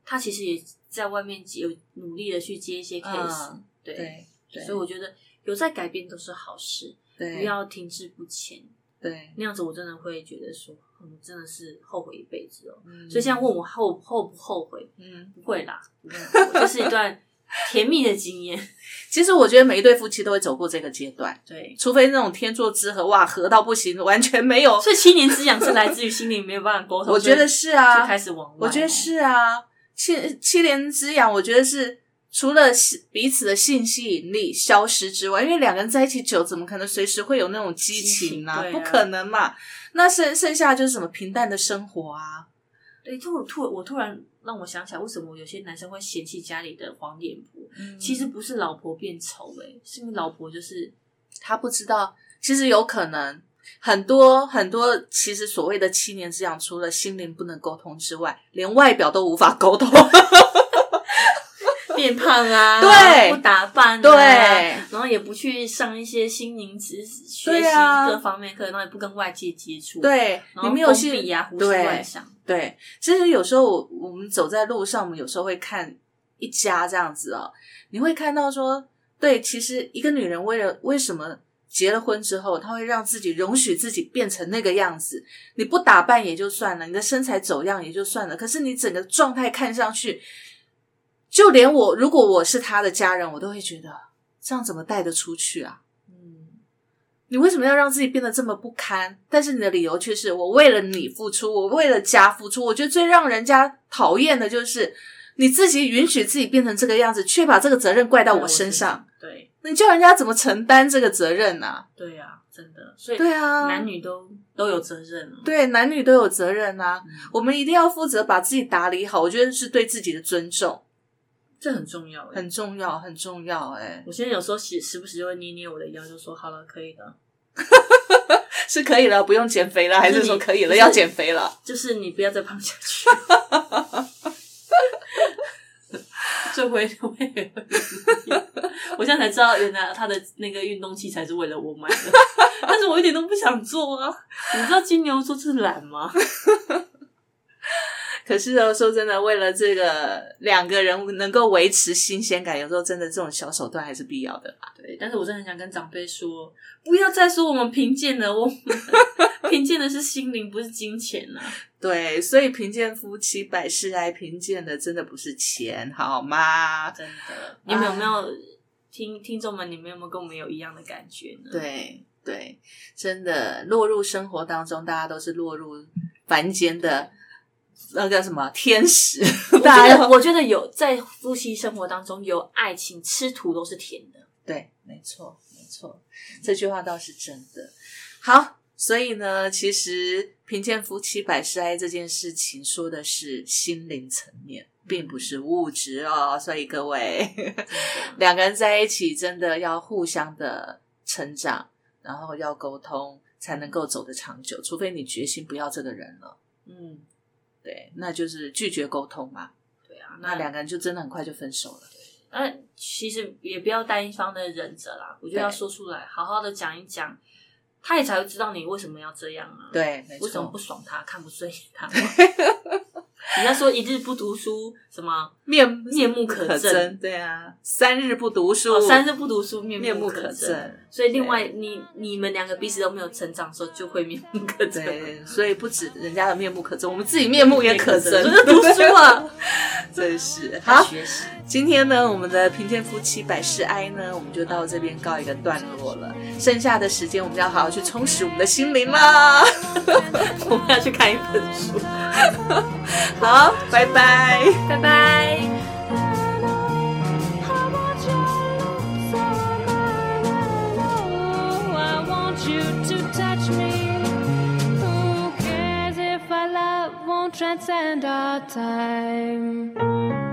他其实也在外面有努力的去接一些 case，、
嗯
对，
对对，
所以我觉得有在改变都是好事，
对
不要停滞不前。
对，
那样子我真的会觉得说，嗯，真的是后悔一辈子哦。
嗯
所以现在问我后后不后悔，
嗯，
不会啦，不会后悔，就是一段 甜蜜的经验。
其实我觉得每一对夫妻都会走过这个阶段，
对，
除非那种天作之合，哇，合到不行，完全没有。
所以七年之痒是来自于心里没有办法沟通，
我觉得是啊
就开始往外。
我觉得是啊，七七年之痒，我觉得是除了彼此的性吸引力消失之外，因为两个人在一起久，怎么可能随时会有那种激情呢、
激情啊
不可能嘛。那剩剩下就是什么平淡的生活啊，
对，突突我突然让我想起来，为什么有些男生会嫌弃家里的黄脸婆？
嗯
其实不是老婆变丑、欸，是因为老婆就是
他不知道，其实有可能很多很多，其实所谓的七年之痒，除了心灵不能沟通之外，连外表都无法沟通。
变胖啊，
对。
不打扮、啊，
对。
然后也不去上一些心灵知识学习各方面课，然后也不跟外界接触，，
对，
然后
你没有去
封闭啊，胡思
对
乱想，
对，其实有时候我我们走在路上，我们有时候会看一家这样子哦，你会看到说，对，其实一个女人为了为什么结了婚之后，她会让自己容许自己变成那个样子？你不打扮也就算了，你的身材走样也就算了，可是你整个状态看上去，就连我如果我是他的家人，我都会觉得这样怎么带得出去啊？
嗯，
你为什么要让自己变得这么不堪？但是你的理由却是我为了你付出，我为了家付出。我觉得最让人家讨厌的就是你自己允许自己变成这个样子，却把这个责任怪到我身上。，
对
你叫人家怎么承担这个责任呢、啊？
对啊，真的，所以
对啊，
男女都都有责任啊，
对男女都有责任啊。
嗯
我们一定要负责把自己打理好，我觉得是对自己的尊重，
这很重要欸，
很重要，很重要、哎，
我现在有时候时时不时就会捏捏我的腰，就说好了，可以的，
是可以了，不用减肥了，还是说可以了，要减肥了？
就是你不要再胖下去。这回会，我现在才知道，原来他的那个运动器材是为了我买的，但是我一点都不想做啊！你知道金牛座是懒吗？
可是哦，说真的，为了这个两个人能够维持新鲜感，有时候真的这种小手段还是必要的啦。
对，但是我真的很想跟长辈说，不要再说我们贫贱了，我 们贫贱的是心灵，不是金钱啊！
对，所以贫贱夫妻百事哀，贫贱的真的不是钱，好吗？
真的，你们有没有听听众们？你们有没有跟我们有一样的感觉呢？，
对对，真的落入生活当中，大家都是落入凡间的那个什么天使，
我
大家
我觉得有在夫妻生活当中有爱情，吃土都是甜的。
对，没错，没错，这句话倒是真的。好，所以呢，其实贫贱夫妻百事哀这件事情说的是心灵层面，并不是物质哦。所以各位，两个人在一起真的要互相的成长，然后要沟通，才能够走得长久。除非你决心不要这个人了，
嗯，
对，那就是拒绝沟通嘛。
对啊，
那两个人就真的很快就分手了。
那其实也不要单一方的忍着啦，我觉得要说出来，好好的讲一讲，他也才会知道你为什么要这样啊。，
对，没
为什么不，爽他，看不顺眼他？人家说一日不读书，什么
面
面目可
可
憎
对啊，三日不读书，
哦，三日不读书，面
面目
可
可憎。
所以另外，你你们两个彼此都没有成长的时候，就会面目可憎。
对，所以不止人家的面目可憎，我们自己面目也可憎。
就是读书啊，
真是
好
好。
学习。
今天呢，我们的贫贱夫妻百事哀呢，我们就到这边告一个段落了。剩下的时间，我们要好好去充实我们的心灵啦。
我们要去看一本书，
好，拜拜。
拜拜。
Transcend our time?